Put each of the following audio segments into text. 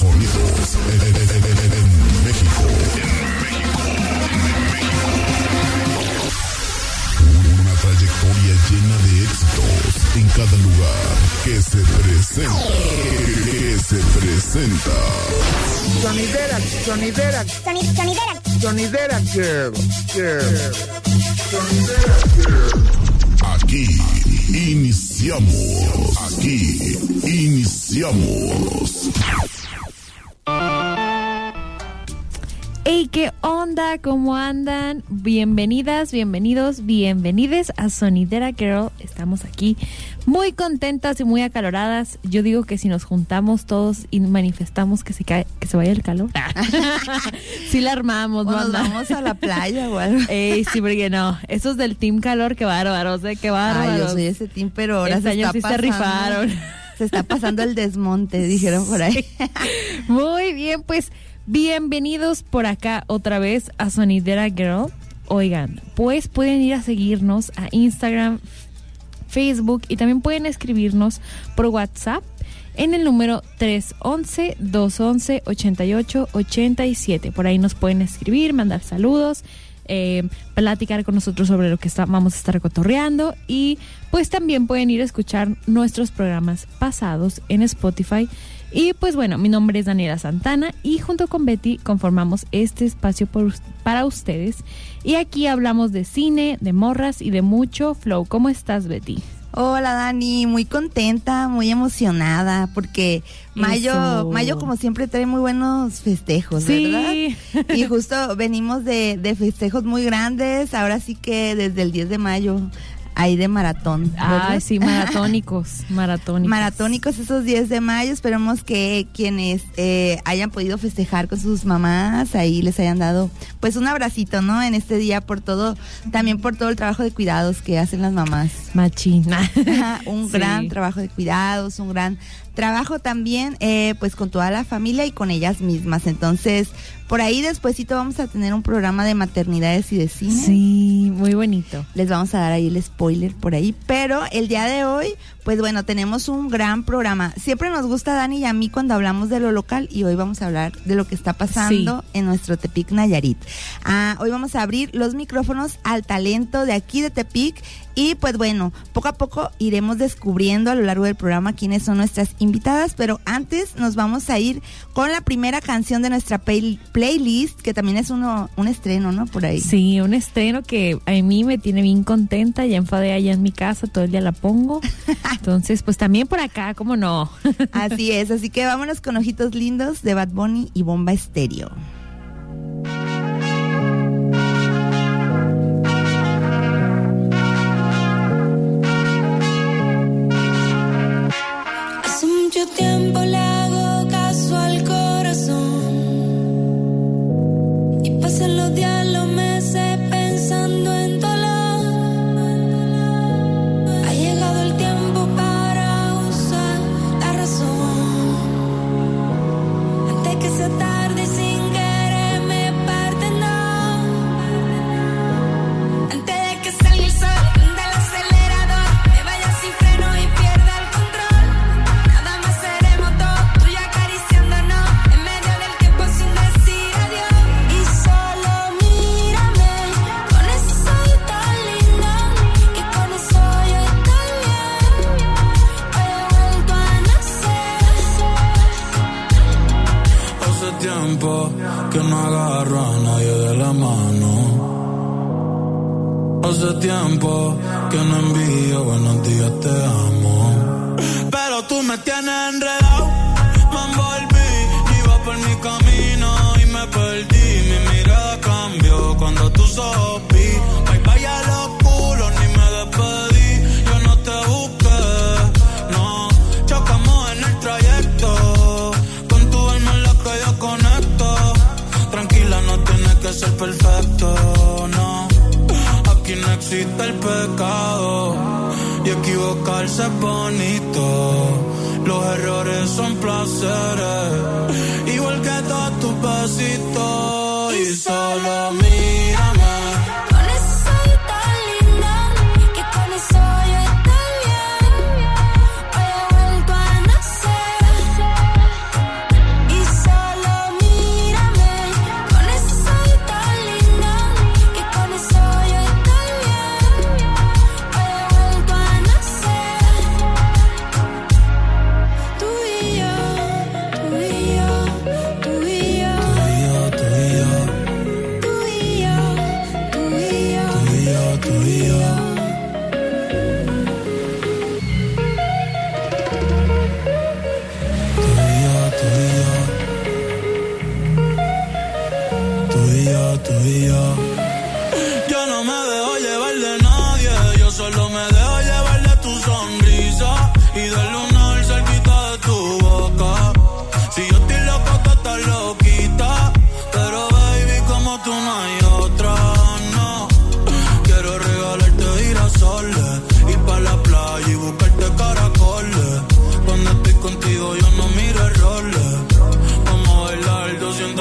sonidos en, en- en- en- en México. Una trayectoria llena de éxitos en cada lugar que se presenta. Que se presenta. Sonidera, sonidera, sonidera girl, girl. Sonidera girl. Aquí iniciamos. Aquí iniciamos. Hey, ¿qué onda? ¿Cómo andan? Bienvenidas, bienvenidos, bienvenides a Sonidera Girl. Estamos aquí muy contentas y muy acaloradas. Yo digo que si nos juntamos todos y manifestamos que se cae, que se vaya el calor. sí la armamos, ¿no? nos vamos a la playa o algo. Ey, sí, porque no. Esos del Team Calor, qué bárbaros, ¿eh? Qué bárbaros. Ay, yo soy ese team, pero ahora Este se año está sí se rifaron. Se está pasando el desmonte, dijeron por ahí. Muy bien, pues bienvenidos por acá otra vez a Sonidera Girl. Oigan, pues pueden ir a seguirnos a Instagram, Facebook y también pueden escribirnos por WhatsApp en el número 311-211-8887. Por ahí nos pueden escribir, mandar saludos, eh, platicar con nosotros sobre lo que está- vamos a estar cotorreando y pues también pueden ir a escuchar nuestros programas pasados en Spotify. Y pues bueno, mi nombre es Daniela Santana y junto con Betty conformamos este espacio por para ustedes. Y aquí hablamos de cine, de morras y de mucho flow. ¿Cómo estás, Betty? Hola Dani, muy contenta, muy emocionada, porque mayo, Eso. mayo como siempre trae muy buenos festejos, Sí. ¿verdad? Y justo venimos de, de festejos muy grandes, ahora sí que desde el 10 de mayo hay de maratón. ¿verdad? Ay, sí, maratónicos, maratónicos. Maratónicos esos 10 de mayo. Esperemos que quienes eh, hayan podido festejar con sus mamás, ahí les hayan dado pues un abracito, ¿no? En este día por todo, también por todo el trabajo de cuidados que hacen las mamás. Machina. Un Sí. gran trabajo de cuidados, un gran trabajo también eh, pues con toda la familia y con ellas mismas. Entonces, por ahí despuesito vamos a tener un programa de maternidades y de cine Sí, muy bonito. les vamos a dar ahí el spoiler por ahí. Pero el día de hoy, pues bueno, tenemos un gran programa. Siempre nos gusta Dani y a mí cuando hablamos de lo local y hoy vamos a hablar de lo que está pasando en nuestro Tepic Nayarit. Ah, hoy vamos a abrir los micrófonos al talento de aquí de Tepic y pues bueno, poco a poco iremos descubriendo a lo largo del programa quiénes son nuestras invitadas, pero antes nos vamos a ir con la primera canción de nuestra play- playlist, que también es uno, un estreno, ¿no? Por ahí. Sí, un estreno que a mí me tiene bien contenta. Ya enfadé allá en mi casa, todo el día la pongo. Entonces, pues también por acá, ¿cómo no? Así es, así que vámonos con Ojitos Lindos de Bad Bunny y Bomba Estéreo.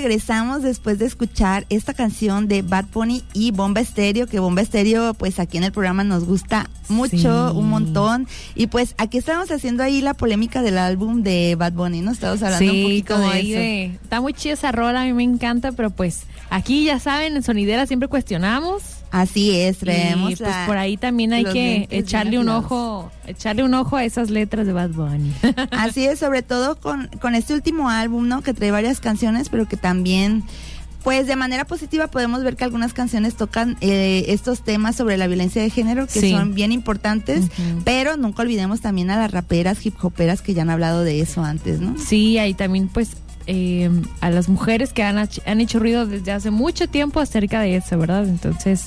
regresamos después de escuchar esta canción de Bad Bunny y Bomba Estéreo, que Bomba Estéreo, pues aquí en el programa nos gusta mucho, Sí. un montón. Y pues aquí estamos haciendo ahí la polémica del álbum de Bad Bunny, ¿no? Estamos hablando un poquito de eso. de- está muy chida esa rola, a mí me encanta, pero pues aquí ya saben, en Sonidera siempre cuestionamos. Así es, traemos y pues la- por ahí también hay que echarle un ojo, echarle un ojo a esas letras de Bad Bunny. Así es, sobre todo con, con este último álbum, ¿no? Que trae varias canciones, pero que también, pues de manera positiva podemos ver que algunas canciones tocan eh, estos temas sobre la violencia de género que Sí. son bien importantes, pero nunca olvidemos también a las raperas, hip hoperas que ya han hablado de eso antes, ¿no? Sí, ahí también pues eh, a las mujeres que han, han hecho ruido desde hace mucho tiempo acerca de eso, ¿verdad? Entonces,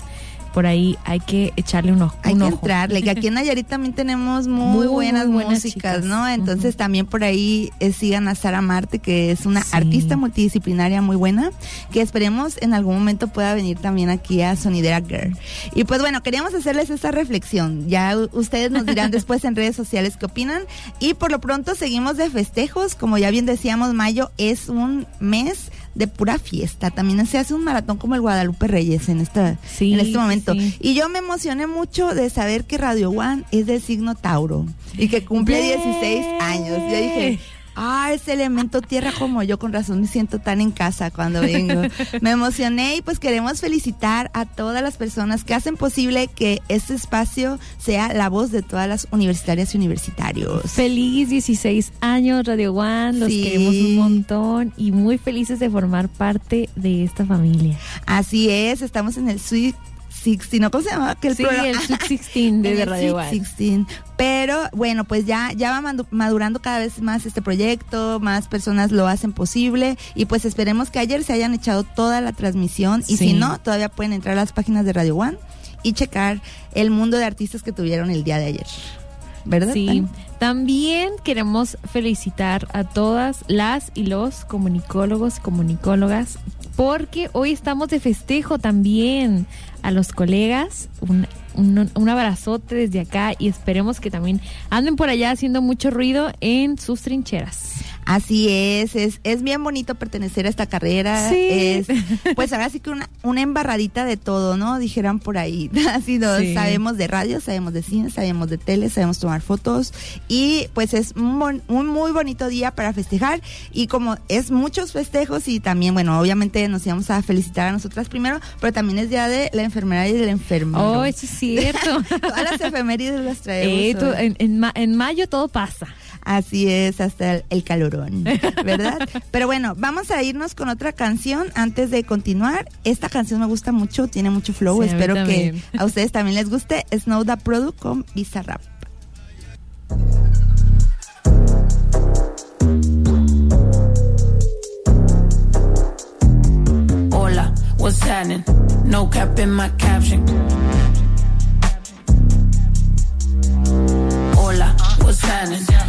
por ahí hay que echarle un ojo. Hay un que ojo. entrarle, que aquí en Nayarit también tenemos muy, Muy, buenas, muy buenas músicas, chicas. ¿no? Entonces también por ahí eh, sigan a Sara Marte, que es una Sí. artista multidisciplinaria muy buena, que esperemos en algún momento pueda venir también aquí a Sonidera Girl. Y pues bueno, queríamos hacerles esta reflexión. Ya ustedes nos dirán después en redes sociales qué opinan. Y por lo pronto seguimos de festejos. Como ya bien decíamos, mayo es un mes de pura fiesta. También se hace un maratón como el Guadalupe Reyes en esta Sí, en este momento. sí. Y yo me emocioné mucho de saber que Radio One es del signo Tauro y que cumple ¡Yay! 16 años. Yo dije, ah, ese elemento tierra como yo, con razón me siento tan en casa cuando vengo. me emocioné y pues queremos felicitar a todas las personas que hacen posible que este espacio sea la voz de todas las universitarias y universitarios. Feliz 16 años Radio One, los Sí. queremos un montón y muy felices de formar parte de esta familia. Así es, estamos en el Sweet 16, ¿no? ¿Cómo se llama? aquel Sí, programa? el Sweet 16 de, Radio One. 16. Pero bueno, pues ya, ya va madurando cada vez más este proyecto, más personas lo hacen posible y pues esperemos que ayer se hayan echado toda la transmisión y Sí. si no, todavía pueden entrar a las páginas de Radio One y checar el mundo de artistas que tuvieron el día de ayer. ¿verdad? Sí, también queremos felicitar a todas las y los comunicólogos, comunicólogas, porque hoy estamos de festejo también a los colegas. Un, un, un abrazote desde acá y esperemos que también anden por allá haciendo mucho ruido en sus trincheras. Así es, es, es bien bonito pertenecer a esta carrera. Sí. Es, pues ahora sí que una, una embarradita de todo, ¿no? Dijeran por ahí. Así nos Sí. sabemos de radio, sabemos de cine, sabemos de tele, sabemos tomar fotos. Y pues es un, un muy bonito día para festejar. Y como es muchos festejos y también, bueno, obviamente nos íbamos a felicitar a nosotras primero, pero también es día de la enfermera y del enfermero. Oh, eso es cierto. Todas las efemérides las traemos. Eh, tú- en, en ma- en mayo todo pasa. Así es, hasta el, el calorón, ¿verdad? Pero bueno, vamos a irnos con otra canción antes de continuar. Esta canción me gusta mucho, tiene mucho flow. Sí, a mí Espero que a ustedes también les guste. Snow Da Product con Bizarrap. Hola, what's happening? No cap in my caption. Hola, what's happening?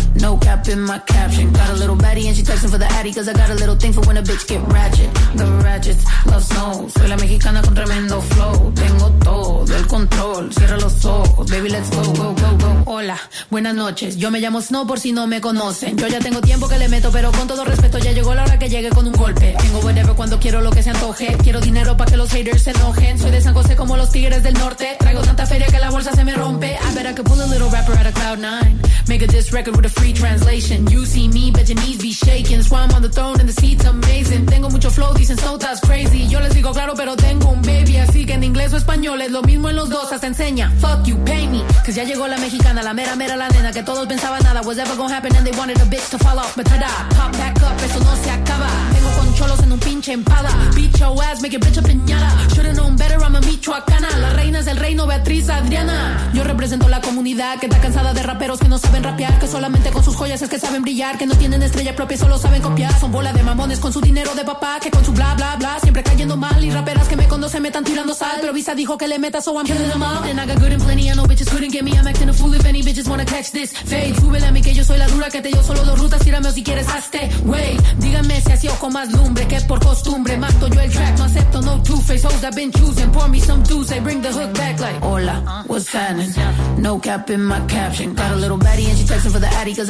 No cap in my caption. Got a little baddie and she texting for the addy cause I got a little thing for when a bitch get ratchet. The ratchets love snow. Soy la mexicana con tremendo flow. Tengo todo el control. Cierra los ojos. Baby, let's go, go, go, go. Hola, buenas noches. Yo me llamo Snow por si no me conocen. Yo ya tengo tiempo que le meto, pero con todo respeto ya llegó la hora que llegue con un golpe. Tengo whatever cuando quiero lo que se antoje. Quiero dinero para que los haters se enojen. Soy de San José como los tigres del norte. Traigo tanta feria que la bolsa se me rompe. I bet I could pull a little rapper out of cloud nine. Make a diss record with a free translation. You see me, bet your knees be shaking. Swam on the throne and the seat's amazing. Tengo mucho flow, dicen so that's crazy. Yo les digo claro, pero tengo un baby. Así que en inglés o español es lo mismo en los dos. Hasta enseña. Fuck you, pay me. Cause ya llegó la mexicana, la mera mera la nena. Que todos pensaban nada was ever gonna happen and they wanted a bitch to fall off. But tada, pop back up, esto no se acaba. Tengo con cholos en un pinche empada. Beat your ass, make your bitch a piñata. Should've known better, I'm a michoacana. Las reinas del reino, Beatriz Adriana. Yo represento la comunidad que está cansada de raperos que no saben rapear. Que solamente con sus joyas es que saben brillar. Que no tienen estrella propia, solo saben copiar. Son bola de mamones con su dinero de papá. Que con su bla bla bla siempre cayendo mal. Y raperas que me conocen me están tirando sal. Pero Visa dijo que le meta, so I'm killing them all. And I got good and plenty, I know bitches couldn't get me. I'm acting a fool if any bitches wanna catch this. Fade, súbele a mí que yo soy la dura. Que te dio solo dos rutas, tírame o si quieres hazte. Wey, díganme si así o con más lumbre. Que por costumbre mato yo el track. No acepto no two-face hoes I've been choosing. Pour me some juice, they bring the hook back like. Hola, what's happening? No cap in my caption. Got a little baddie and she texting for the addy cause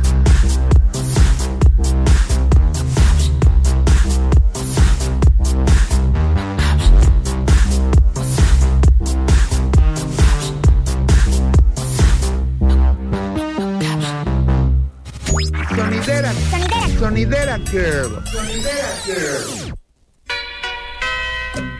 Girl. Sonidera Girl.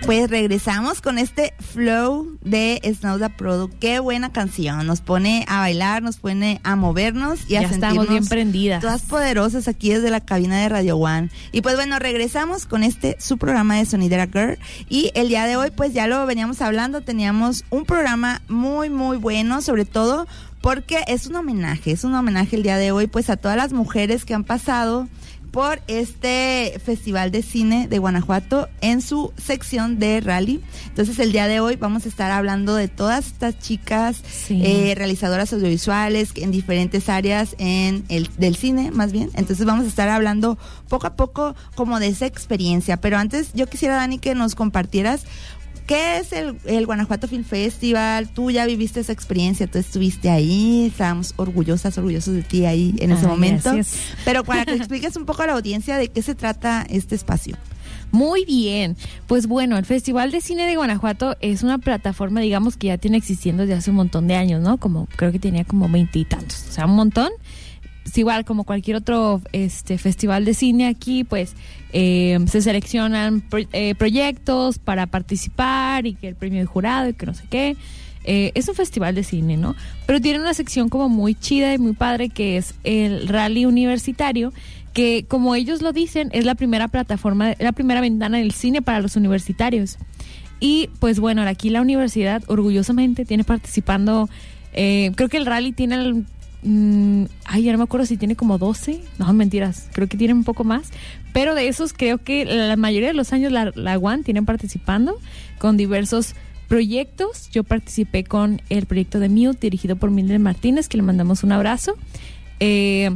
Pues regresamos con este flow de Snow Da Product. Qué buena canción. Nos pone a bailar, nos pone a movernos y a Ya estamos sentirnos bien prendidas. Todas poderosas aquí desde la cabina de Radio One. Y pues bueno, regresamos con este su programa de Sonidera Girl. Y el día de hoy, pues ya lo veníamos hablando, teníamos un programa muy, muy bueno, sobre todo porque es un homenaje, es un homenaje el día de hoy, pues a todas las mujeres que han pasado por este Festival de Cine de Guanajuato en su sección de rally. Entonces el día de hoy vamos a estar hablando de todas estas chicas Sí. eh, realizadoras audiovisuales en diferentes áreas en el del cine más bien. Entonces vamos a estar hablando poco a poco como de esa experiencia. Pero antes yo quisiera Dani que nos compartieras ¿Qué es el, el Guanajuato Film Festival? Tú ya viviste esa experiencia, tú estuviste ahí, estábamos orgullosas, orgullosos de ti ahí en ese Ay, momento. gracias. Pero para que expliques un poco a la audiencia de qué se trata este espacio. Muy bien. Pues bueno, el Festival de Cine de Guanajuato es una plataforma, digamos, que ya tiene existiendo desde hace un montón de años, ¿no? Como creo que tenía como veintitantos, o sea, un montón. Igual como cualquier otro este festival de cine aquí, pues eh, se seleccionan pro- eh, proyectos para participar y que el premio de jurado y que no sé qué. Eh, es un festival de cine, ¿no? Pero tiene una sección como muy chida y muy padre que es el rally universitario, que como ellos lo dicen, es la primera plataforma, la primera ventana del cine para los universitarios. Y pues bueno, aquí la universidad orgullosamente tiene participando, eh, creo que el rally tiene, mm, ay, ya no me acuerdo si tiene como 12, no, mentiras, creo que tiene un poco más, pero de esos creo que la mayoría de los años la, la UAN tienen participando con diversos proyectos. Yo participé con el proyecto de Mute dirigido por Mildred Martínez, que le mandamos un abrazo. Eh,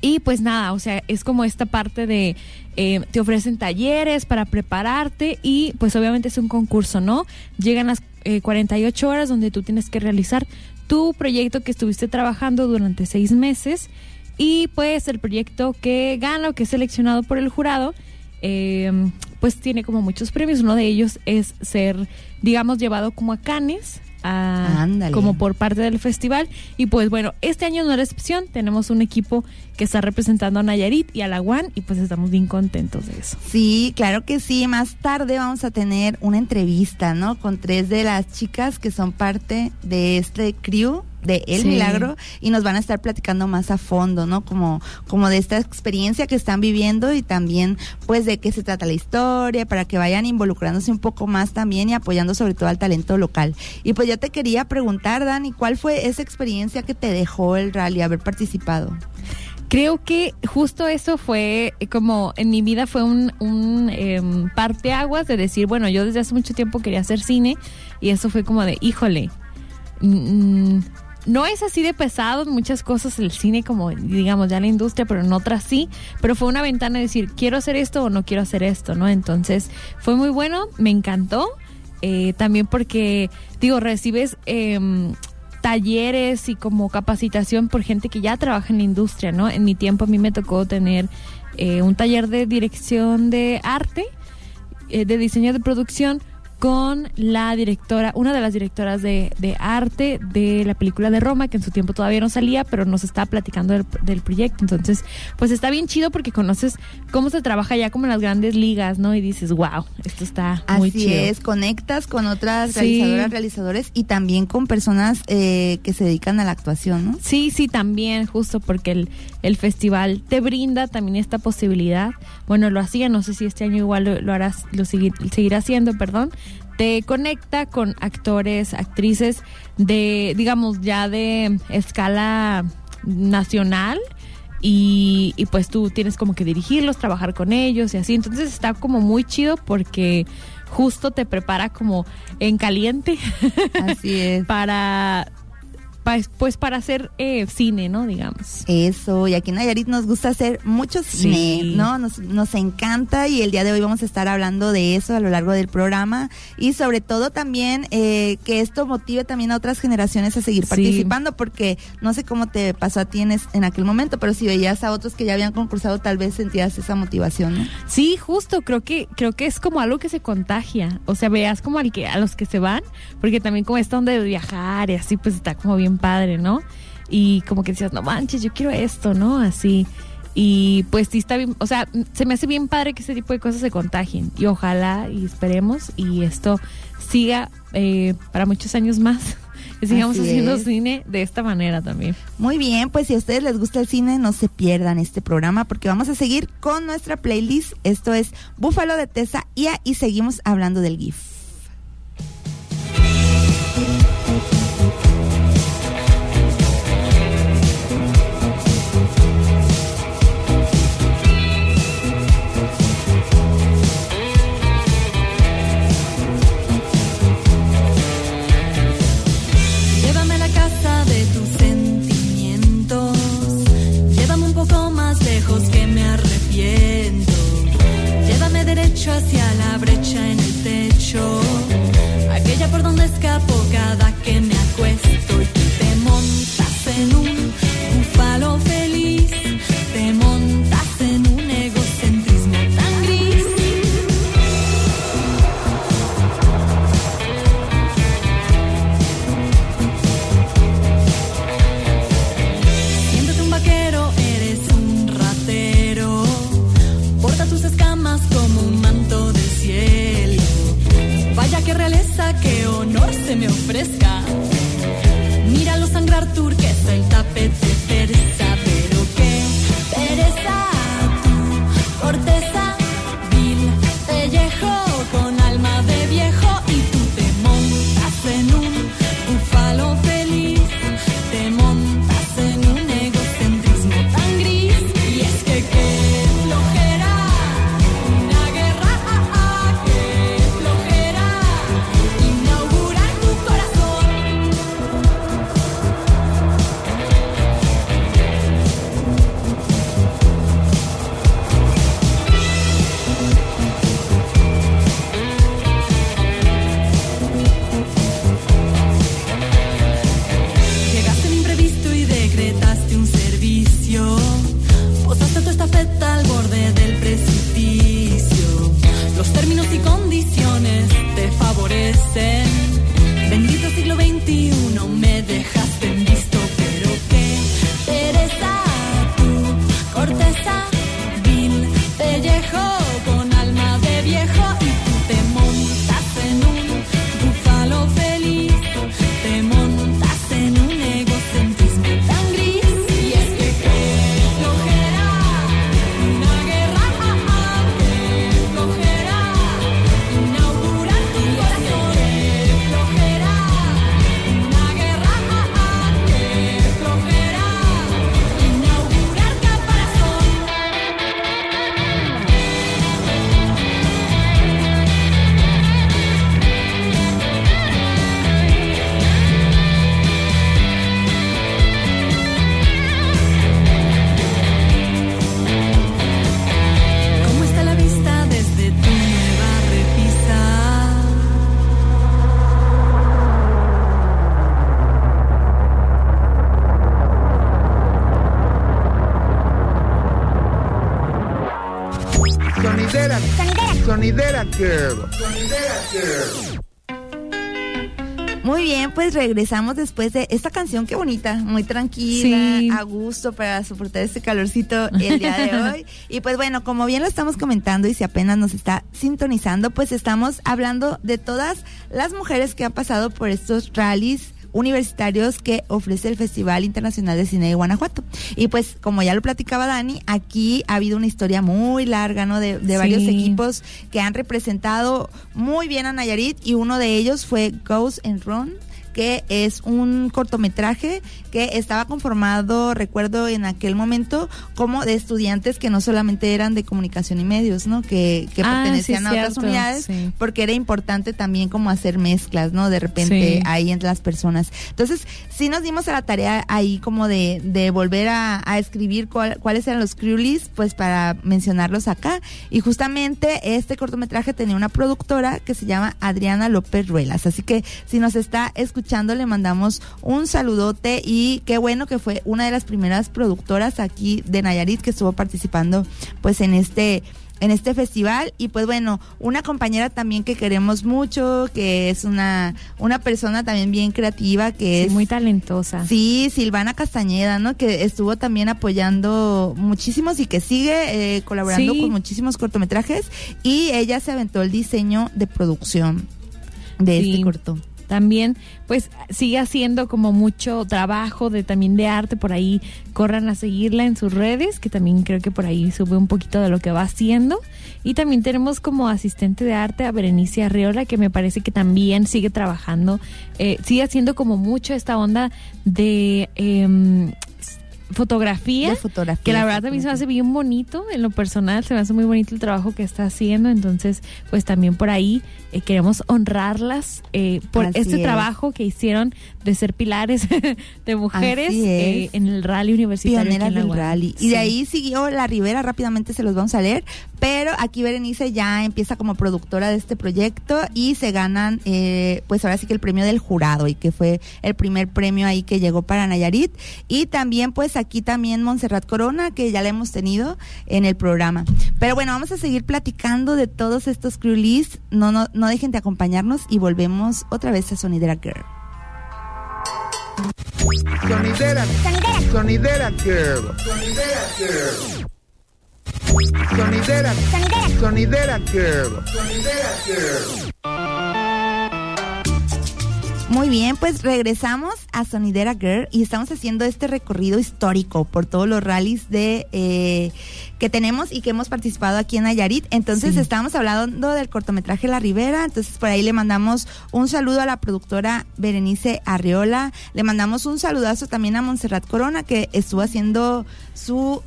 y pues nada, o sea, es como esta parte de, eh, te ofrecen talleres para prepararte y pues obviamente es un concurso, ¿no? Llegan las eh, 48 horas donde tú tienes que realizar tu proyecto que estuviste trabajando durante seis meses y pues el proyecto que gana o que es seleccionado por el jurado, eh, pues tiene como muchos premios. Uno de ellos es ser, digamos, llevado como a Cannes. A- como por parte del festival. Y pues bueno este año no es la excepción. Tenemos un equipo que está representando a Nayarit y a la UAN y pues estamos bien contentos de eso. Sí, claro que sí. Más tarde vamos a tener una entrevista, ¿no? Con tres de las chicas que son parte de este crew de El Sí. Milagro y nos van a estar platicando más a fondo, ¿no? Como, como de esta experiencia que están viviendo y también pues de qué se trata la historia para que vayan involucrándose un poco más también y apoyando sobre todo al talento local. Y pues yo te quería preguntar, Dani, ¿cuál fue esa experiencia que te dejó el rally haber participado? Creo que justo eso fue eh, como en mi vida fue un, un em, parteaguas de decir, bueno, yo desde hace mucho tiempo quería hacer cine y eso fue como de, híjole, mm, no es así de pesado en muchas cosas el cine como digamos ya la industria, pero en otras sí, pero fue una ventana de decir, quiero hacer esto o no quiero hacer esto, ¿no? Entonces fue muy bueno, me encantó, eh, también porque, digo, recibes... em, talleres y como capacitación por gente que ya trabaja en la industria, ¿no? En mi tiempo a mí me tocó tener eh, un taller de dirección de arte, eh, de diseño de producción con la directora, una de las directoras de, de arte de la película de Roma, que en su tiempo todavía no salía, pero nos está platicando del, del proyecto. Entonces, pues está bien chido porque conoces cómo se trabaja ya como en las grandes ligas, ¿no? Y dices, wow, esto está muy Así chido. es, conectas con otras Sí. realizadoras, realizadores y también con personas eh, que se dedican a la actuación, ¿no? Sí, sí, también, justo porque el, el festival te brinda también esta posibilidad. Bueno, lo hacía, no sé si este año igual lo, lo harás, lo seguir, seguirá haciendo, perdón. Te conecta con actores, actrices de, digamos, ya de escala nacional. Y, y pues tú tienes como que dirigirlos, trabajar con ellos y así. Entonces está como muy chido porque justo te prepara como en caliente Así es. para pa- pues para hacer eh, cine, ¿no? Digamos. Eso, y aquí en Nayarit nos gusta hacer mucho cine, Sí. ¿no? Nos, nos encanta y el día de hoy vamos a estar hablando de eso a lo largo del programa y sobre todo también eh, que esto motive también a otras generaciones a seguir Sí. participando porque no sé cómo te pasó a ti en, es- en aquel momento, pero si veías a otros que ya habían concursado tal vez sentías esa motivación, ¿no? Sí, justo, creo que creo que es como algo que se contagia, o sea, veas como al que a los que se van, porque también como esta onda de viajar y así pues está como bien padre, ¿no? Y como que decías, "No manches, yo quiero esto", ¿no? Así. Y pues sí está bien, o sea, se me hace bien padre que ese tipo de cosas se contagien y ojalá y esperemos y esto siga eh, para muchos años más, que sigamos Así haciendo es. cine de esta manera también. Muy bien, pues si a ustedes les gusta el cine, no se pierdan este programa porque vamos a seguir con nuestra playlist. Esto es Búfalo de Tesa Ia y seguimos hablando del GIF. Regresamos después de esta canción, qué bonita, muy tranquila, Sí. a gusto para soportar este calorcito el día de hoy. Y pues bueno, como bien lo estamos comentando y si apenas nos está sintonizando, pues estamos hablando de todas las mujeres que han pasado por estos rallies universitarios que ofrece el Festival Internacional de Cine de Guanajuato. Y pues, como ya lo platicaba Dani, aquí ha habido una historia muy larga, ¿no? De, de varios equipos que han representado muy bien a Nayarit y uno de ellos fue Ghost and Run que es un cortometraje que estaba conformado, recuerdo en aquel momento, como de estudiantes que no solamente eran de comunicación y medios, ¿no? Que, que Ah, pertenecían sí, a otras cierto, unidades, sí. porque era importante también como hacer mezclas, ¿no? De repente Sí. ahí entre las personas. Entonces, sí nos dimos a la tarea ahí como de, de volver a, a escribir cuál- cuáles eran los crew lists, pues para mencionarlos acá. Y justamente este cortometraje tenía una productora que se llama Adriana López Ruelas. Así que si nos está escuchando, le mandamos un saludote y qué bueno que fue una de las primeras productoras aquí de Nayarit que estuvo participando pues en este en este festival y pues bueno, una compañera también que queremos mucho, que es una una persona también bien creativa que Sí, es muy talentosa. Sí, Silvana Castañeda, ¿no? Que estuvo también apoyando muchísimos y que sigue eh, colaborando Sí. con muchísimos cortometrajes y ella se aventó el diseño de producción de Sí. este corto. También, pues sigue haciendo como mucho trabajo de también de arte por ahí. Corran a seguirla en sus redes, que también creo que por ahí sube un poquito de lo que va haciendo. Y también tenemos como asistente de arte a Berenice Arriola, que me parece que también sigue trabajando, eh, sigue haciendo como mucho esta onda de em, fotografía. De fotografía. Que la verdad también se me hace bien bonito, en lo personal se me hace muy bonito el trabajo que está haciendo, entonces pues también por ahí eh, queremos honrarlas eh, por Así este es. trabajo que hicieron de ser pilares de mujeres eh, en el rally universitario. Pioneras del rally. Y de ahí siguió la Rivera, rápidamente se los vamos a leer, pero aquí Berenice ya empieza como productora de este proyecto y se ganan, eh, pues ahora sí que el premio del jurado y que fue el primer premio ahí que llegó para Nayarit. Y también pues aquí también Montserrat Corona, que ya la hemos tenido en el programa. Pero bueno, vamos a seguir platicando de todos estos crew lists. No, no, no dejen de acompañarnos y volvemos otra vez a Sonidera Girl. Sonidera. Sonidera Girl. Sonidera Girl. Sonidera. Sonidera Girl. Sonidera Girl. Muy bien, pues regresamos a Sonidera Girl y estamos haciendo este recorrido histórico por todos los rallies de eh, que tenemos y que hemos participado aquí en Nayarit. Entonces Sí. estábamos hablando del cortometraje La Ribera, entonces por ahí le mandamos un saludo a la productora Berenice Arriola, le mandamos un saludazo también a Montserrat Corona que estuvo haciendo su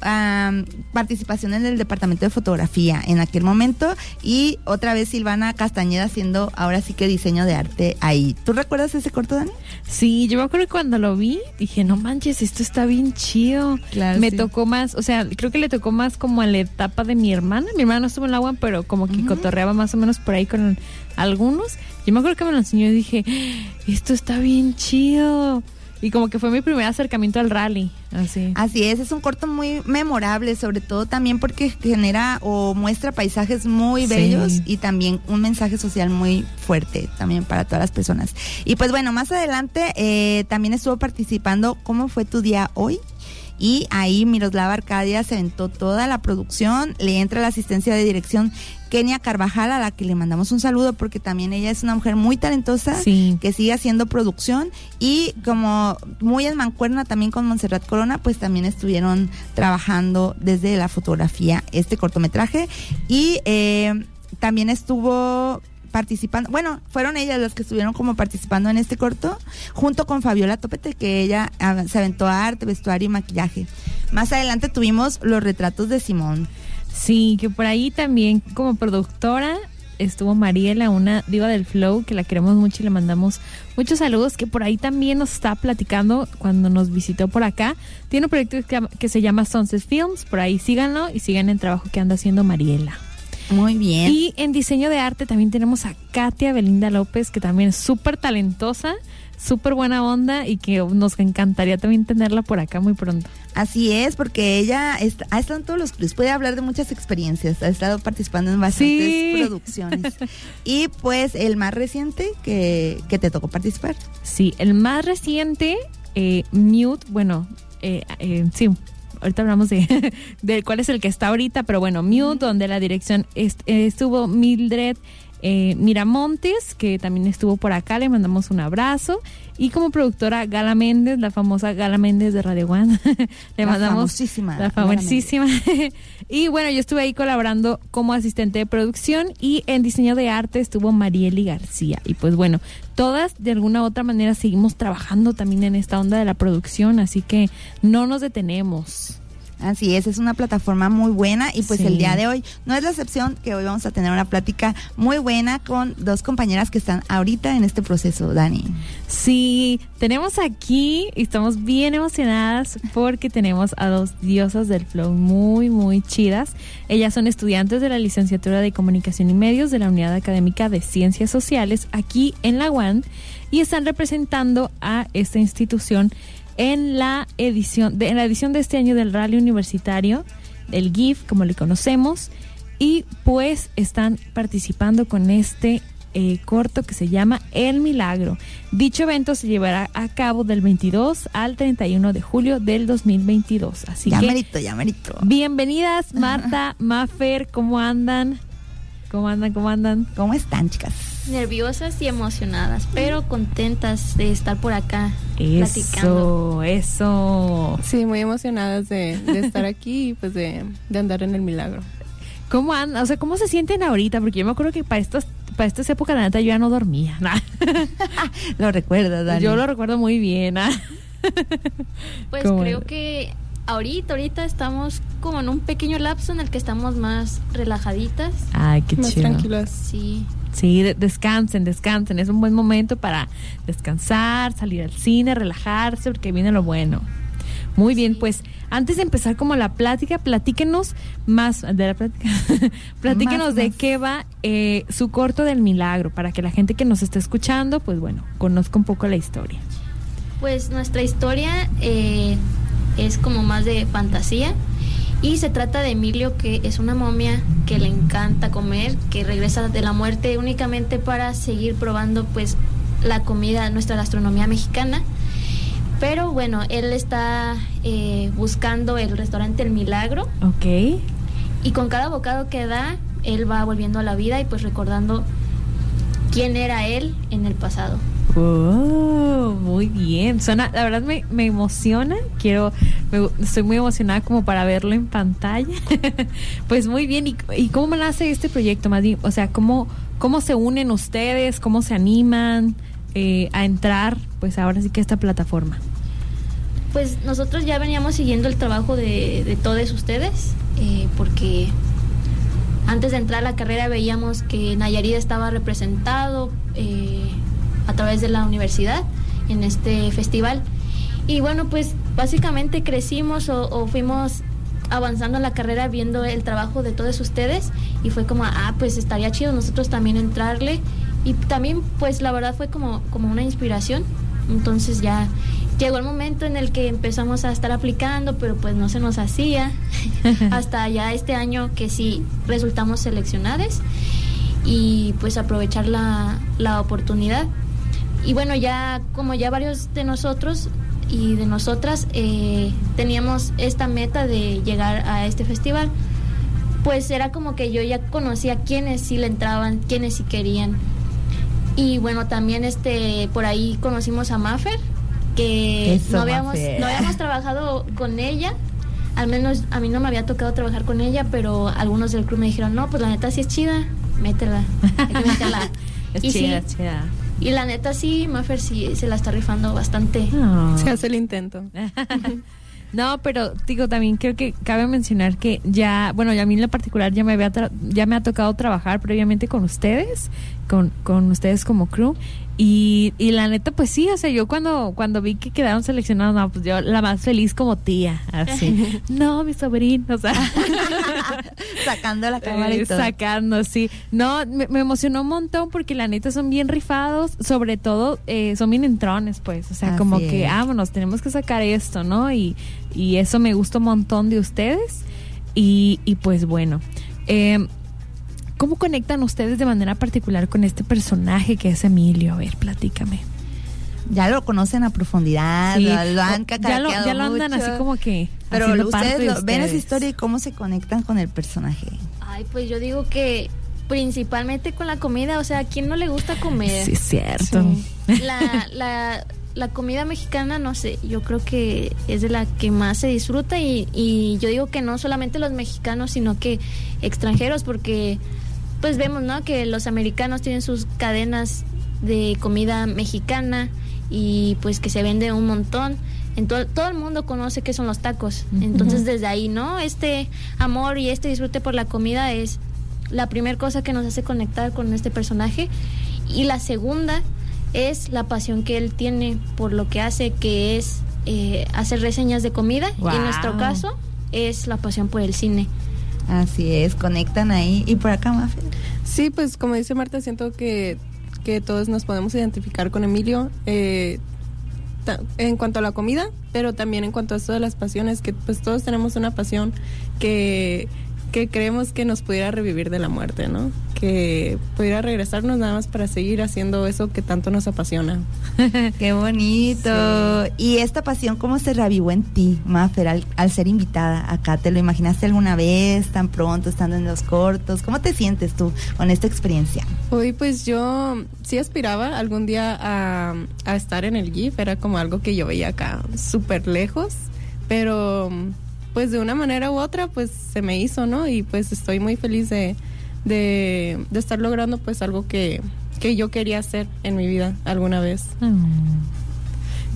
participación en el departamento de fotografía en aquel momento y otra vez Silvana Castañeda haciendo ahora sí que diseño de arte ahí. ¿Tú recuerdas ese corto, Dani? Sí, yo me acuerdo que cuando lo vi, dije, no manches, esto está bien chido. Claro, me sí. tocó más, o sea, creo que le tocó más como a la etapa de mi hermana. Mi hermana no estuvo en la agua, pero como que cotorreaba más o menos por ahí con algunos. Yo me acuerdo que me lo enseñó y dije, esto está bien chido. y como que fue mi primer acercamiento al rally, así. Así es, es un corto muy memorable, sobre todo también porque genera o muestra paisajes muy Sí. bellos y también un mensaje social muy fuerte también para todas las personas. Y pues bueno, más adelante eh, también estuvo participando ¿Cómo fue tu día hoy? Y ahí Miroslava Arcadia se aventó toda la producción, le entra la asistencia de dirección Kenia Carvajal, a la que le mandamos un saludo porque también ella es una mujer muy talentosa Sí. que sigue haciendo producción. Y como muy en mancuerna también con Montserrat Corona, pues también estuvieron trabajando desde la fotografía este cortometraje. Y eh, también estuvo participando, bueno, fueron ellas las que estuvieron como participando en este corto, junto con Fabiola Topete, que ella ah, se aventó a arte, vestuario y maquillaje. Más adelante tuvimos los retratos de Simón. Sí, que por ahí también como productora estuvo Mariela, una diva del flow, que la queremos mucho y le mandamos muchos saludos, que por ahí también nos está platicando cuando nos visitó por acá. Tiene un proyecto que se llama- Sunset Films, por ahí síganlo y sigan el trabajo que anda haciendo Mariela. Muy bien. Y en diseño de arte también tenemos a Katia Belinda López, que también es súper talentosa, súper buena onda y que nos encantaría también tenerla por acá muy pronto. Así es, porque ella está- ha estado en todos los clubs, puede hablar de muchas experiencias, ha estado participando en bastantes Sí. producciones. Y pues el más reciente que, que te tocó participar. Sí, el más reciente, eh, Mute, bueno, eh, eh, sí, ahorita hablamos de, cuál es el que está ahorita, pero bueno, Mute, donde la dirección est- estuvo Mildred eh, Miramontes, que también estuvo por acá, le mandamos un abrazo. Y como productora Gala Méndez, la famosa Gala Méndez de Radio One, le La mandamos famosísima la famosísima. y bueno, yo estuve ahí colaborando como asistente de producción y en diseño de arte estuvo Marieli García. Y pues bueno, todas de alguna u otra manera seguimos trabajando también en esta onda de la producción, así que no nos detenemos. Así es, es una plataforma muy buena y pues Sí. el día de hoy no es la excepción que hoy vamos a tener una plática muy buena con dos compañeras que están ahorita en este proceso, Dani. Sí, tenemos aquí y estamos bien emocionadas porque tenemos a dos diosas del flow muy, muy chidas. Ellas son estudiantes de la licenciatura de Comunicación y Medios de la Unidad Académica de Ciencias Sociales aquí en la UAN y están representando a esta institución en la edición de, en la edición de este año del Rally Universitario, del GIF, como le conocemos, y pues están participando con este eh, corto que se llama El Milagro. Dicho evento se llevará a cabo del 22 al 31 de julio del 2022. Así ya que ya bienvenidas Marta, Mafer, ¿cómo andan? ¿Cómo andan? ¿Cómo andan? ¿Cómo están, chicas? Nerviosas y emocionadas, pero contentas de estar por acá Eso, platicando. eso. Sí, muy emocionadas de, de estar aquí y pues de, de andar en el milagro. ¿Cómo andan? O sea, ¿cómo se sienten ahorita? Porque yo me acuerdo que para estas para estas épocas la neta yo ya no dormía. nah. Lo recuerdas, Dani. Yo lo recuerdo muy bien. ah. Pues ¿Cómo creo que ahorita, ahorita estamos como en un pequeño lapso en el que estamos más relajaditas. Ay, qué Más chido. tranquilas. Sí, Sí, de- descansen, descansen. Es un buen momento para descansar, salir al cine, relajarse, porque viene lo bueno. Muy bien, pues antes de empezar como la plática, platíquenos más de la plática. platíquenos Más, de más. qué va eh, su corto del milagro, para que la gente que nos está escuchando, pues bueno, conozca un poco la historia. pues nuestra historia eh, es como más de fantasía y se trata de Emilio que es una momia que le encanta comer, que regresa de la muerte únicamente para seguir probando pues la comida, nuestra gastronomía mexicana. Pero bueno, él está eh, buscando el restaurante El Milagro Ok. y con cada bocado que da, él va volviendo a la vida y pues recordando quién era él en el pasado. Oh, muy bien. Suena, la verdad me, me emociona. Quiero, me- estoy muy emocionada como para verlo en pantalla. pues muy bien. ¿Y, y cómo nace este proyecto, más? O sea, ¿cómo, cómo se unen ustedes? ¿Cómo se animan eh, a entrar, pues ahora sí que a esta plataforma? Pues nosotros ya veníamos siguiendo el trabajo de, de todos ustedes, eh, porque antes de entrar a la carrera veíamos que Nayarit estaba representado eh, a través de la universidad en este festival. Y bueno, pues básicamente crecimos o, o fuimos avanzando en la carrera viendo el trabajo de todos ustedes y fue como, ah, pues estaría chido nosotros también entrarle. Y también, pues la verdad fue como, como una inspiración. Entonces ya llegó el momento en el que empezamos a estar aplicando, pero pues no se nos hacía. Hasta ya este año que sí resultamos seleccionados y pues aprovechar la, la oportunidad. Y bueno, ya como ya varios de nosotros y de nosotras eh, teníamos esta meta de llegar a este festival, pues era como que yo ya conocía quiénes sí le entraban, quiénes sí querían. Y bueno, también este por ahí conocimos a Maffer, que Eso, no habíamos, no habíamos trabajado con ella. Al menos a mí no me había tocado trabajar con ella, pero algunos del club me dijeron, no, pues la neta sí es chida, métela, hay que meterla. Es Y sí, chida, chida. Y la neta sí, Maffer sí se la está rifando bastante. Ah. Se hace el intento. No, pero digo, también creo que cabe mencionar que ya, bueno, ya a mí en lo particular ya me había tra- ya me ha tocado trabajar previamente con ustedes, con, con ustedes como crew. Y, y la neta, pues sí, o sea, yo cuando, cuando vi que quedaron seleccionados, no, pues yo la más feliz como tía, así. no, mi sobrino, o sea. Sacando la cámara y Eh, todo. sacando, sí. No, me, me emocionó un montón porque la neta son bien rifados, sobre todo eh, son bien entrones, pues. O sea, Así como que, es. vámonos, tenemos que sacar esto, ¿no? Y, y eso me gusta un montón de ustedes. Y, y pues bueno. eh, ¿Cómo conectan ustedes de manera particular con este personaje que es Emilio? A ver, platícame. Ya lo conocen a profundidad, Sí. lo, han ya lo, ya lo andan mucho. así como que. Pero ustedes parte de lo- ven esa ustedes. historia y cómo se conectan con el personaje. Ay, pues yo digo que principalmente con la comida, o sea, ¿a quién no le gusta comer? Sí, es cierto. La, la, la comida mexicana, no sé, yo creo que es de la que más se disfruta y, y yo digo que no solamente los mexicanos, sino que extranjeros, porque pues vemos, ¿no? Que los americanos tienen sus cadenas de comida mexicana y pues que se vende un montón. En to- todo el mundo conoce qué son los tacos. Entonces desde ahí, ¿no? Este amor y este disfrute por la comida es la primera cosa que nos hace conectar con este personaje. Y la segunda es la pasión que él tiene por lo que hace, que es eh, hacer reseñas de comida. Y en nuestro caso es la pasión por el cine. Así es, conectan ahí. Y por acá, Mafe. Sí, pues como dice Marta, siento que, que todos nos podemos identificar con Emilio eh, en cuanto a la comida, pero también en cuanto a esto de las pasiones, que pues todos tenemos una pasión que, que creemos que nos pudiera revivir de la muerte, ¿no? Que pudiera regresarnos nada más para seguir haciendo eso que tanto nos apasiona. Qué bonito. Y esta pasión, ¿cómo se reavivó en ti, Mafer, al, al ser invitada acá? ¿Te lo imaginaste alguna vez, tan pronto, estando en los cortos? ¿Cómo te sientes tú con esta experiencia? Hoy pues yo sí aspiraba algún día a, a estar en el GIF, era como algo que yo veía acá súper lejos, pero pues de una manera u otra pues se me hizo, ¿no? Y pues estoy muy feliz de, de, estar logrando pues algo que, que yo quería hacer en mi vida alguna vez. Ah,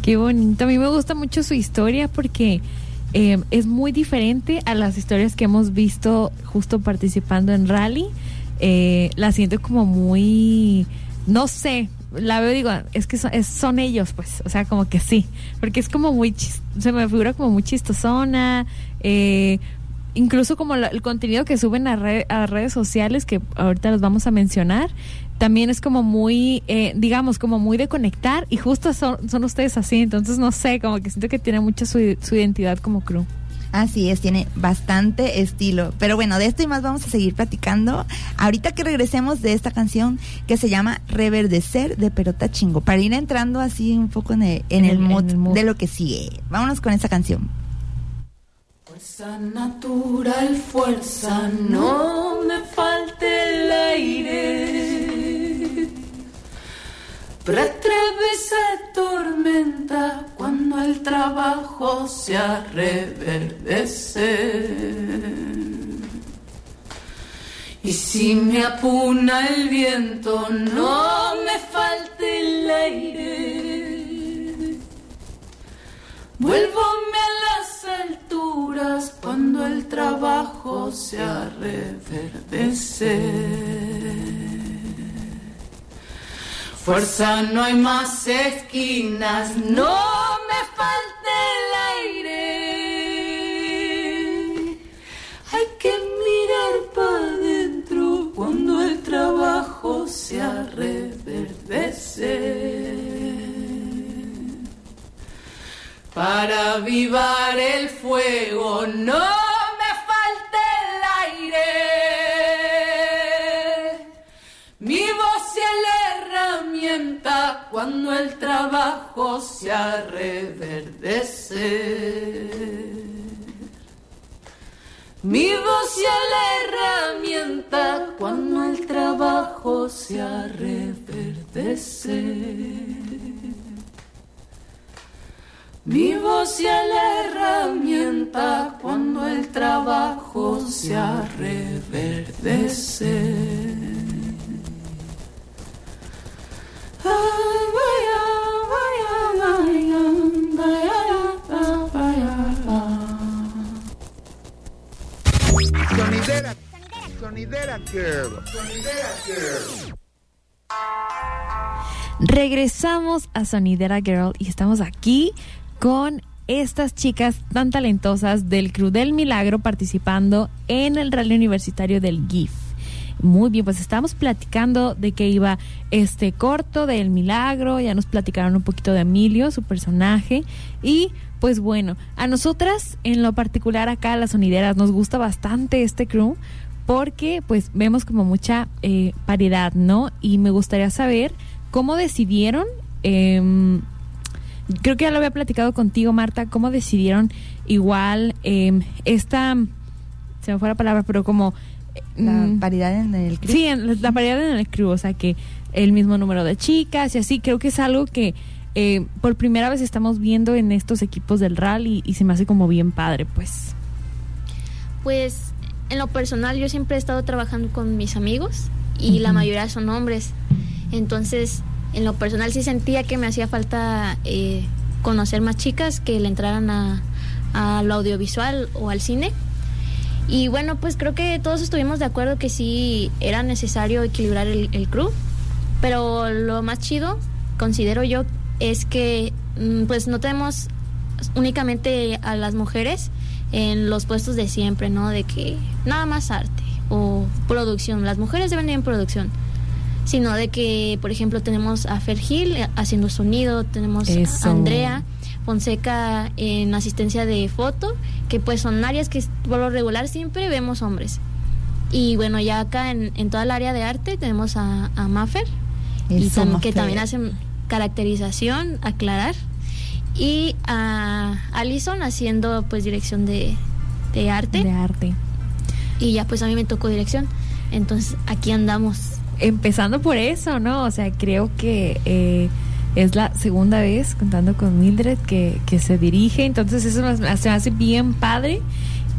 Qué bonito. A mí me gusta mucho su historia porque eh, es muy diferente a las historias que hemos visto justo participando en rally. Eh, la siento como muy, no sé, la veo digo, es que son, es- son ellos, pues, o sea, como que sí, porque es como muy, chis- se me figura como muy chistosona, eh, incluso como la- el contenido que suben a, re- a redes sociales, que ahorita los vamos a mencionar, también es como muy, eh, digamos, como muy de conectar y justo son, son ustedes así, entonces no sé, como que siento que tiene mucha su, su identidad como crew. Así es, tiene bastante estilo. Pero bueno, de esto y más vamos a seguir platicando. Ahorita que regresemos de esta canción que se llama Reverdecer de Perota Chingo, para ir entrando así un poco en el, en En el el- mood en el mood. de lo que sigue. Vámonos con esta canción. Fuerza natural, fuerza, no me falte el aire. Pretrevese tormenta cuando el trabajo se reverdece. Y si me apuna el viento, no me falte el aire. Vuélvome a las alturas cuando el trabajo se reverdece. Fuerza, no hay más esquinas, no me falte el aire. Hay que mirar para adentro cuando el trabajo se reverdece. Para avivar el fuego. No me falte el aire. Mi voz es la herramienta cuando el trabajo se reverdece. Mi voz es la herramienta cuando el trabajo se reverdece. Mi voz es la herramienta cuando el trabajo se reverdece. Ay, vaya, vaya, vaya, vaya, vaya, vaya. Sonidera. Sonidera Girl. Sonidera Girl. Regresamos a Sonidera Girl y estamos aquí con estas chicas tan talentosas del Crew del Milagro participando en el rally universitario del GIF. Muy bien, pues estábamos platicando de que iba este corto del Milagro, ya nos platicaron un poquito de Emilio, su personaje, y pues bueno, a nosotras en lo particular acá, las sonideras, nos gusta bastante este crew porque pues vemos como mucha eh, variedad, ¿no? Y me gustaría saber cómo decidieron, em, creo que ya lo había platicado contigo, Marta, cómo decidieron igual em, esta, se me fue la palabra, pero como... La mm, paridad en el crew. Sí, en la paridad en el crew, o sea que el mismo número de chicas y así, creo que es algo que eh, por primera vez estamos viendo en estos equipos del rally y se me hace como bien padre, pues. Pues en lo personal yo siempre he estado trabajando con mis amigos y la mayoría son hombres. Entonces, en lo personal sí sentía que me hacía falta eh, conocer más chicas que le entraran a, lo audiovisual o al cine. Y bueno, pues creo que todos estuvimos de acuerdo que sí era necesario equilibrar el, el crew. Pero lo más chido, considero yo, es que mm, pues no tenemos únicamente a las mujeres en los puestos de siempre, ¿no? De que nada más arte o producción. Las mujeres deben ir en producción. Sino de que, por ejemplo, tenemos a Fer Gil eh, haciendo sonido, tenemos Eso. a Andrea Fonseca en asistencia de foto, que pues son áreas que por lo regular siempre vemos hombres. Y bueno, ya acá en, en toda el área de arte tenemos a, a Maffer, y que también hacen caracterización, aclarar. Y a Alison haciendo pues dirección de, de arte. De arte. Y ya pues a mí me tocó dirección. Entonces aquí andamos. Empezando por eso, ¿no? O sea, creo que eh, es la segunda vez contando con Mildred que, que se dirige, entonces eso me- se me hace bien padre.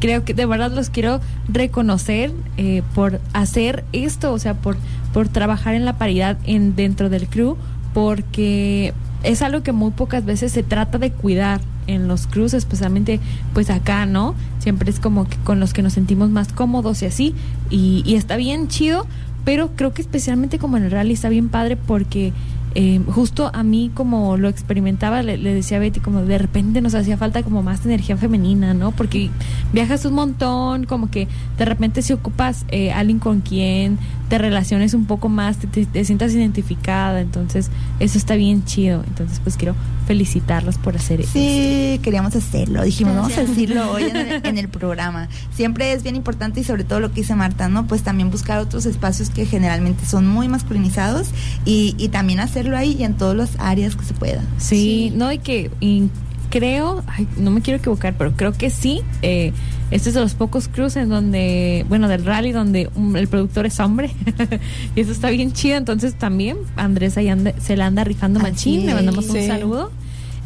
Creo que de verdad los quiero reconocer eh, por hacer esto, o sea, por, por trabajar en la paridad en, dentro del crew, porque es algo que muy pocas veces se trata de cuidar en los crews, especialmente pues acá, ¿no? Siempre es como que con los que nos sentimos más cómodos y así, y, y está bien chido, pero creo que especialmente como en el rally está bien padre porque eh, justo a mí como lo experimentaba, le, decía a Betty, como de repente nos hacía falta como más energía femenina, ¿no? Porque viajas un montón, como que de repente si ocupas eh, alguien con quien te relaciones un poco más, te- te sientas identificada, entonces eso está bien chido, entonces pues quiero felicitarlos por hacer eso. Sí, queríamos hacerlo. Dijimos, vamos a Gracias. decirlo hoy en el, en el programa. Siempre es bien importante y sobre todo lo que dice Marta, ¿no? Pues también buscar otros espacios que generalmente son muy masculinizados y, y también hacerlo ahí y en todas las áreas que se pueda. Sí, no, y que y creo, ay, no me quiero equivocar, pero creo que sí. Eh, este es de los pocos en donde, bueno, del rally donde un- el productor es hombre. y eso está bien chido. Entonces también Andrés ahí anda- se la anda rifando machín. Le mandamos un saludo.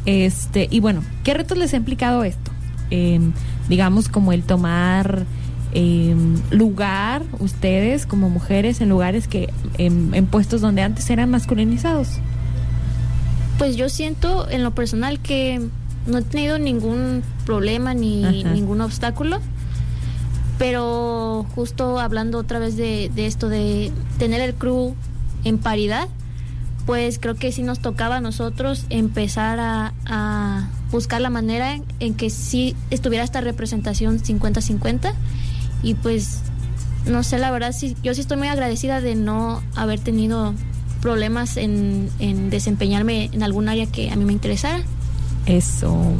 Este, y bueno, ¿qué retos les ha implicado esto? Em, digamos, como el tomar em, lugar, ustedes como mujeres, en lugares que, em, en puestos donde antes eran masculinizados. Pues yo siento en lo personal que no he tenido ningún problema ni Ajá. ningún obstáculo. Pero justo hablando otra vez de, de esto de tener el crew en paridad, pues creo que sí nos tocaba a nosotros empezar a, buscar la manera en, en que sí estuviera esta representación 50-50. Y pues, no sé, la verdad, sí, yo sí estoy muy agradecida de no haber tenido problemas en, en desempeñarme en algún área que a mí me interesara. Eso.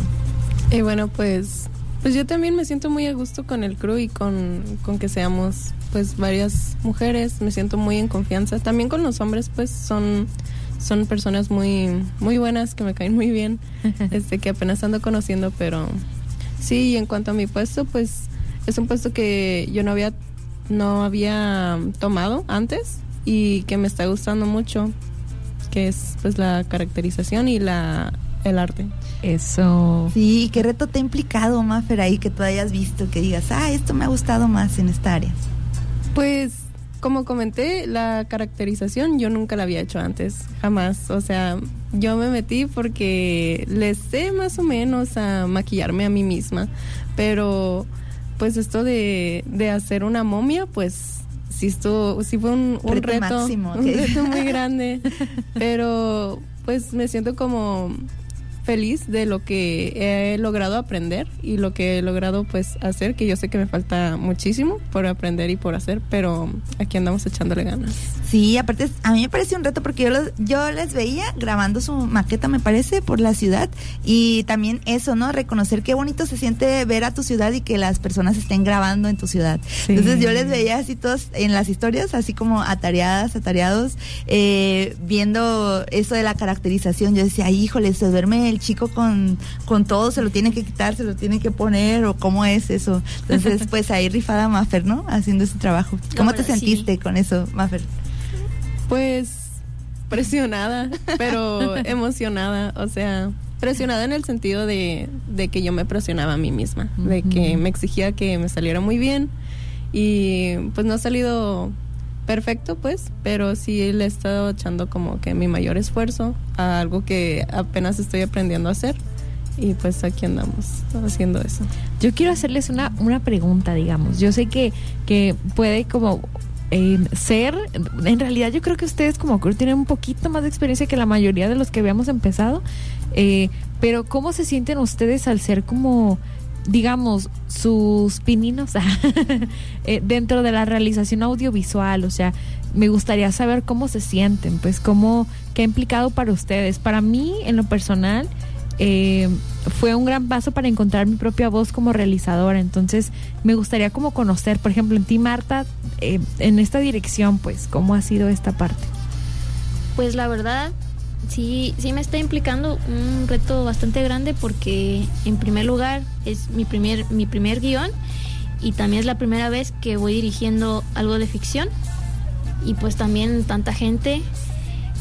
Y bueno, pues, pues yo también me siento muy a gusto con el crew y con, con que seamos pues varias mujeres, me siento muy en confianza. También con los hombres, pues son, son personas muy, muy buenas, que me caen muy bien, este, que apenas ando conociendo, pero sí, y en cuanto a mi puesto, pues es un puesto que yo no había, no había tomado antes y que me está gustando mucho, que es pues la caracterización y la, el arte. Eso. Sí, ¿qué reto te ha implicado, Mafer, ahí que tú hayas visto, que digas, ah, esto me ha gustado más en esta área? Pues, como comenté, la caracterización yo nunca la había hecho antes, jamás. O sea, yo me metí porque le sé más o menos a maquillarme a mí misma, pero pues esto de, de hacer una momia, pues sí estuvo, sí fue un, un Reto reto, máximo, un reto muy grande, pero pues me siento como feliz de lo que he logrado aprender y lo que he logrado pues hacer, que yo sé que me falta muchísimo por aprender y por hacer, pero aquí andamos echándole ganas. Sí, aparte a mí me pareció un reto porque yo, los- yo les veía grabando su maqueta, me parece, por la ciudad y también eso, ¿no? Reconocer qué bonito se siente ver a tu ciudad y que las personas estén grabando en tu ciudad. Entonces yo les veía así todos en las historias, así como atareadas, atareados, eh, viendo eso de la caracterización. Yo decía, "Ay, híjole, se duerme el chico con, con todo, se lo tiene que quitar, se lo tiene que poner o cómo es eso. Entonces, pues ahí rifada Maffer, ¿no? Haciendo ese trabajo. ¿Cómo te sí. sentiste con eso, Maffer? Pues presionada, pero emocionada, o sea, presionada en el sentido de, de que yo me presionaba a mí misma, de que me exigía que me saliera muy bien y pues no ha salido perfecto pues, pero sí le he estado echando como que mi mayor esfuerzo a algo que apenas estoy aprendiendo a hacer y pues aquí andamos haciendo eso. Yo quiero hacerles una, una pregunta, digamos. Yo sé que, que puede como eh, ser, en realidad yo creo que ustedes como tienen un poquito más de experiencia que la mayoría de los que habíamos empezado, eh, pero ¿cómo se sienten ustedes al ser como, digamos, sus pininos eh, dentro de la realización audiovisual? O sea, me gustaría saber cómo se sienten, pues cómo, qué ha implicado para ustedes. Para mí, en lo personal, eh, fue un gran paso para encontrar mi propia voz como realizadora. Entonces, me gustaría como conocer, por ejemplo, en ti, Marta, eh, en esta dirección, pues, ¿cómo ha sido esta parte? Pues la verdad, sí, sí me está implicando un reto bastante grande porque en primer lugar es mi primer, mi primer guion y también es la primera vez que voy dirigiendo algo de ficción. Y pues también tanta gente.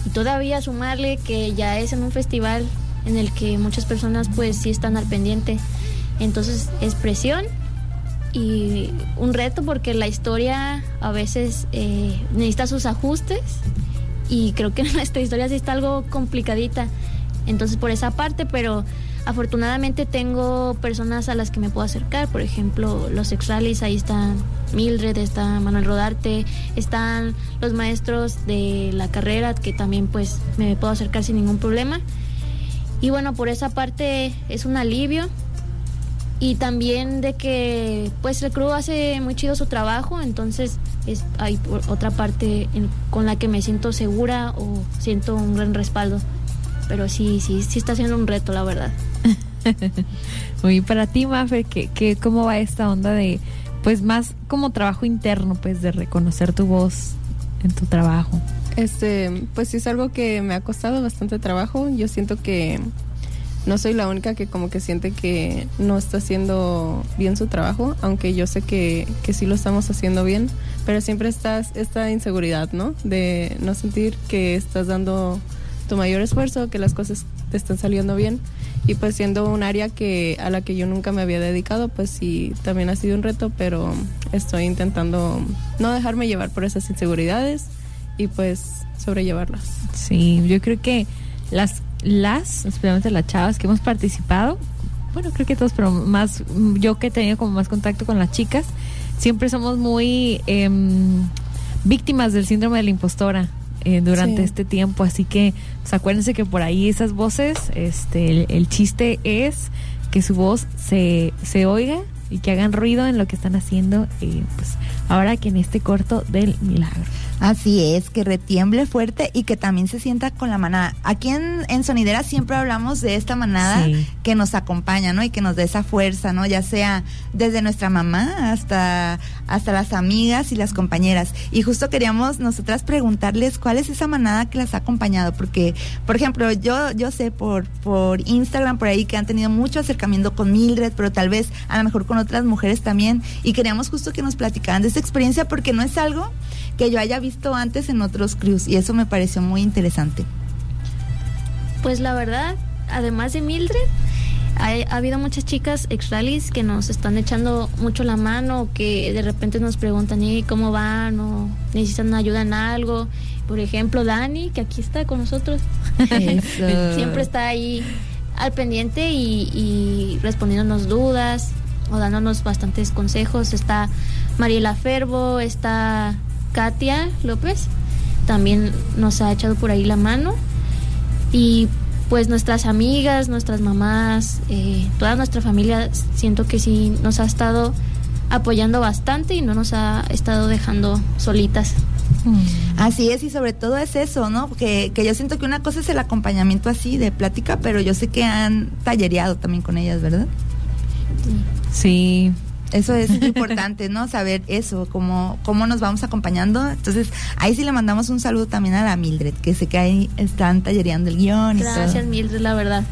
Y todavía sumarle que ya es en un festival en el que muchas personas pues sí están al pendiente. Entonces es presión y un reto porque la historia a veces eh, necesita sus ajustes y creo que nuestra historia sí está algo complicadita. Entonces por esa parte, pero afortunadamente tengo personas a las que me puedo acercar, por ejemplo, los sexuales, ahí están Mildred, está Manuel Rodarte, están los maestros de la carrera que también pues me puedo acercar sin ningún problema. Y bueno, por esa parte es un alivio y también de que pues el crew hace muy chido su trabajo, entonces es hay por otra parte en- con la que me siento segura o siento un gran respaldo. Pero sí, sí, sí está siendo un reto, la verdad. Muy para ti, Mafer, ¿qué, qué, ¿cómo va esta onda de, pues, más como trabajo interno, pues, de reconocer tu voz en tu trabajo? Este, pues sí es algo que me ha costado bastante trabajo. Yo siento que no soy la única que como que siente que no está haciendo bien su trabajo, aunque yo sé que, que sí lo estamos haciendo bien, pero siempre estás esta inseguridad, ¿no? De no sentir que estás dando tu mayor esfuerzo, que las cosas te están saliendo bien. Y pues siendo un área que a la que yo nunca me había dedicado, pues sí, también ha sido un reto, pero estoy intentando no dejarme llevar por esas inseguridades y pues sobrellevarlas. Sí, yo creo que las, las, especialmente las chavas que hemos participado, bueno, creo que todos, pero más yo que he tenido como más contacto con las chicas, siempre somos muy em, víctimas del síndrome de la impostora eh, durante Sí. este tiempo, así que pues, acuérdense que por ahí esas voces, este, el, el chiste es que su voz se, se oiga y que hagan ruido en lo que están haciendo, eh, pues ahora que en este corto del milagro. Así es, que retiemble fuerte y que también se sienta con la manada. Aquí en, en Sonidera siempre hablamos de esta manada Sí. que nos acompaña, ¿no? Y que nos da esa fuerza, ¿no? Ya sea desde nuestra mamá hasta, hasta las amigas y las compañeras. Y justo queríamos nosotras preguntarles cuál es esa manada que las ha acompañado, porque, por ejemplo, yo, yo sé por, por Instagram, por ahí, que han tenido mucho acercamiento con Mildred, pero tal vez a lo mejor con otras mujeres también. Y queríamos justo que nos platicaran de esta experiencia, porque no es algo que yo haya visto antes en otros crews, y eso me pareció muy interesante. Pues la verdad, además de Mildred, ha, ha habido muchas chicas ex rallies que nos están echando mucho la mano, que de repente nos preguntan "Eh, cómo van o necesitan ayuda en algo. Por ejemplo, Dani, que aquí está con nosotros, siempre está ahí al pendiente y, y respondiéndonos dudas o dándonos bastantes consejos. Está Mariela Ferbo, está Katia López, también nos ha echado por ahí la mano. Y pues nuestras amigas, nuestras mamás, eh, toda nuestra familia, siento que sí nos ha estado apoyando bastante y no nos ha estado dejando solitas. Así es, y sobre todo es eso, ¿no? Que, que yo siento que una cosa es el acompañamiento así de plática, pero yo sé que han tallereado también con ellas, ¿verdad? Sí. Eso es importante, ¿no? Saber eso, cómo, cómo nos vamos acompañando. Entonces, ahí sí le mandamos un saludo también a la Mildred, que sé que ahí están tallereando el guion y Gracias, todo. Mildred, la verdad.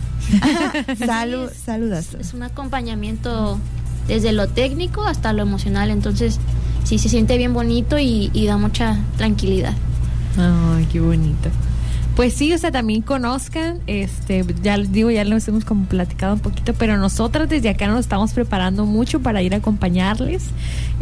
Salud, saludas. Es un acompañamiento desde lo técnico hasta lo emocional, entonces sí se siente bien bonito y, y da mucha tranquilidad. Ay, qué bonito. Pues sí, o sea, también conozcan, este, ya les digo, ya nos hemos como platicado un poquito, pero nosotras desde acá nos estamos preparando mucho para ir a acompañarles.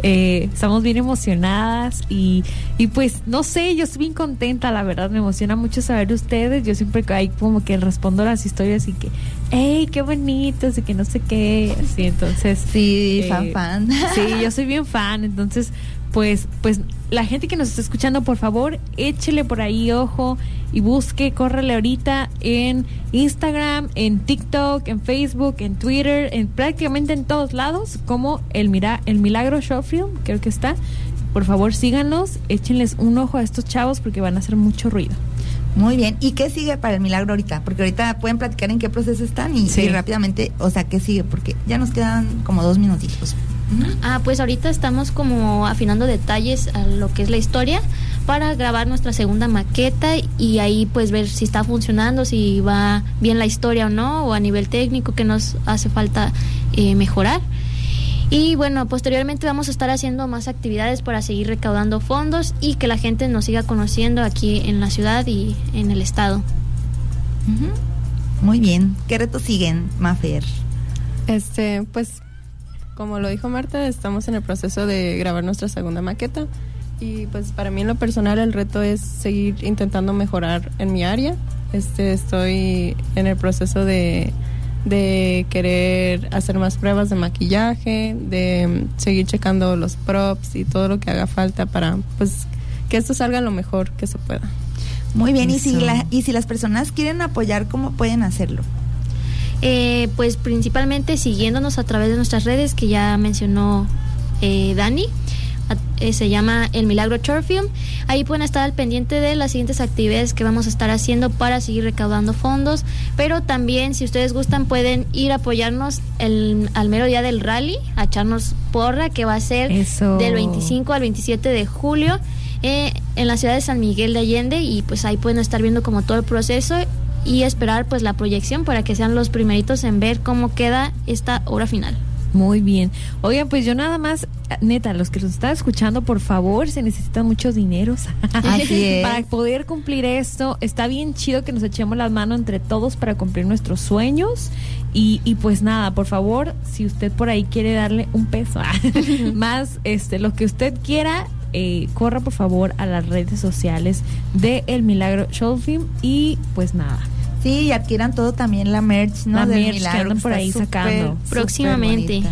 Eh, estamos bien emocionadas y, y pues, no sé, yo estoy bien contenta, la verdad, me emociona mucho saber de ustedes. Yo siempre hay como que respondo las historias y que, hey, qué bonitos y que no sé qué, así, entonces. Sí, eh, fan, fan. Sí, yo soy bien fan, entonces, pues, pues la gente que nos está escuchando, por favor, échele por ahí ojo y busque, córrele ahorita en Instagram, en TikTok, en Facebook, en Twitter, en prácticamente en todos lados, como el Mira, el Milagro Show Film, creo que está. Por favor, síganos, échenles un ojo a estos chavos porque van a hacer mucho ruido. Muy bien. ¿Y qué sigue para el milagro ahorita? Porque ahorita pueden platicar en qué proceso están y, Sí. y rápidamente, o sea, ¿qué sigue? Porque ya nos quedan como dos minutitos. Ah, pues ahorita estamos como afinando detalles a lo que es la historia para grabar nuestra segunda maqueta y ahí pues ver si está funcionando, si va bien la historia o no, o a nivel técnico que nos hace falta eh, mejorar. Y bueno, posteriormente vamos a estar haciendo más actividades para seguir recaudando fondos y que la gente nos siga conociendo aquí en la ciudad y en el estado. Muy bien. ¿Qué retos siguen, Mafer? Este, pues, como lo dijo Marta, estamos en el proceso de grabar nuestra segunda maqueta. Y pues para mí en lo personal el reto es seguir intentando mejorar en mi área. Este, estoy en el proceso de, de querer hacer más pruebas de maquillaje, de seguir checando los props y todo lo que haga falta para pues que esto salga lo mejor que se pueda. Muy bien. ¿Y si, la- y si las personas quieren apoyar, ¿cómo pueden hacerlo? Eh, pues principalmente siguiéndonos a través de nuestras redes que ya mencionó eh, Dani. Eh, se llama El Milagro Short Film. Ahí pueden estar al pendiente de las siguientes actividades que vamos a estar haciendo para seguir recaudando fondos. Pero también, si ustedes gustan, pueden ir a apoyarnos el, al mero día del rally, a echarnos porra, que va a ser Eso. del 25 al 27 de julio eh, en la ciudad de San Miguel de Allende. Y pues ahí pueden estar viendo como todo el proceso y esperar pues la proyección para que sean los primeritos en ver cómo queda esta obra final. Muy bien. Oigan, pues yo nada más, neta, los que nos están escuchando, por favor, se necesitan muchos dineros Así es. para poder cumplir esto. Está bien chido que nos echemos las manos entre todos para cumplir nuestros sueños. Y, y pues nada, por favor, si usted por ahí quiere darle un peso más, este, lo que usted quiera, eh, corra por favor a las redes sociales de El Milagro Show Film y pues nada. Sí, y adquieran todo también la merch, ¿no? La Del merch que milagro, andan por ahí sacando. súper Próximamente.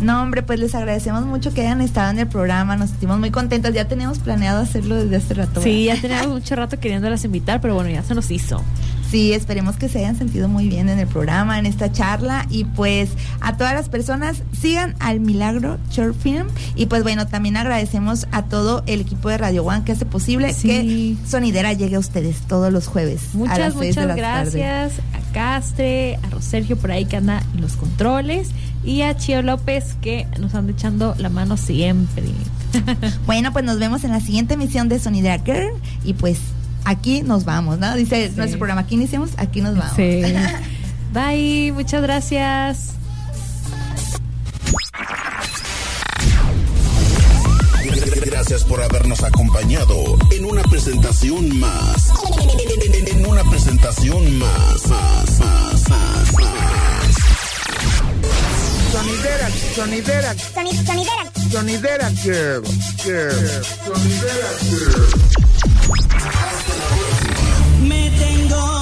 No, hombre, pues les agradecemos mucho que hayan estado en el programa, nos sentimos muy contentas, ya teníamos planeado hacerlo desde hace rato. Sí, ya teníamos mucho rato queriéndolas invitar, pero bueno, ya se nos hizo. Sí, esperemos que se hayan sentido muy bien en el programa, en esta charla. Y pues a todas las personas, sigan al Milagro Short Film. Y pues bueno, también agradecemos a todo el equipo de Radio One que hace posible Sí. que Sonidera llegue a ustedes todos los jueves. a Muchas, las seis de muchas la gracias a Castre, a Rosergio por ahí que anda en los controles y a Chio López que nos anda echando la mano siempre. Bueno, pues nos vemos en la siguiente emisión de Sonidera Girl. Y pues aquí nos vamos, ¿no? Dice nuestro programa, aquí iniciamos, aquí nos vamos. Sí. Bye, muchas gracias. Gracias por habernos acompañado en una presentación más. En una presentación más. más, más, más, más. Sonidera, sonidera, sonidera, sonidera girl, girl, sonidera girl. Me tengo